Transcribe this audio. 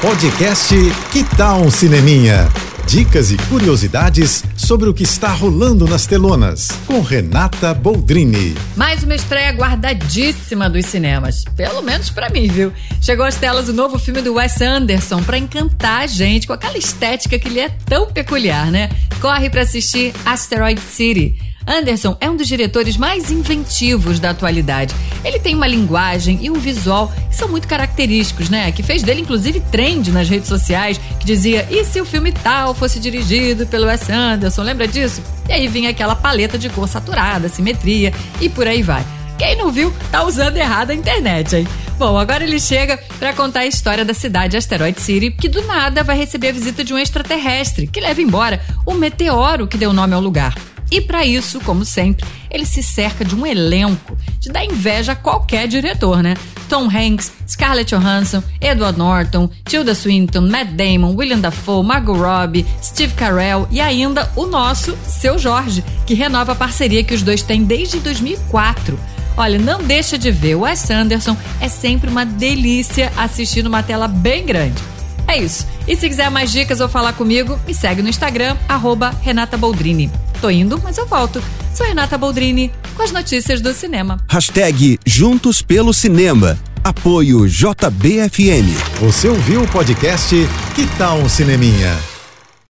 Podcast Que Tal um Cineminha? Dicas e curiosidades sobre o que está rolando nas telonas, com Renata Boldrini. Mais uma estreia guardadíssima dos cinemas, pelo menos para mim, viu? Chegou às telas o novo filme do Wes Anderson para encantar a gente com aquela estética que lhe é tão peculiar, né? Corre para assistir Asteroid City. Anderson é um dos diretores mais inventivos da atualidade. Ele tem uma linguagem e um visual que são muito característicos, né? Que fez dele, inclusive, trend nas redes sociais, que dizia: e se o filme tal fosse dirigido pelo Wes Anderson? Lembra disso? E aí vinha aquela paleta de cor saturada, simetria e por aí vai. Quem não viu, tá usando errado a internet, hein? Bom, agora ele chega para contar a história da cidade Asteroid City, que do nada vai receber a visita de um extraterrestre que leva embora o meteoro que deu nome ao lugar. E para isso, como sempre, ele se cerca de um elenco de dar inveja a qualquer diretor, né? Tom Hanks, Scarlett Johansson, Edward Norton, Tilda Swinton, Matt Damon, William Dafoe, Margot Robbie, Steve Carell e ainda o nosso, seu Jorge, que renova a parceria que os dois têm desde 2004. Olha, não deixa de ver, o Wes Anderson é sempre uma delícia assistir numa tela bem grande. É isso. E se quiser mais dicas ou falar comigo, me segue no Instagram, arroba Renata Boldrini. Tô indo, mas eu volto. Sou Renata Boldrini com as notícias do cinema. Hashtag Juntos pelo Cinema. Apoio JBFM. Você ouviu o podcast Que Tal um Cineminha?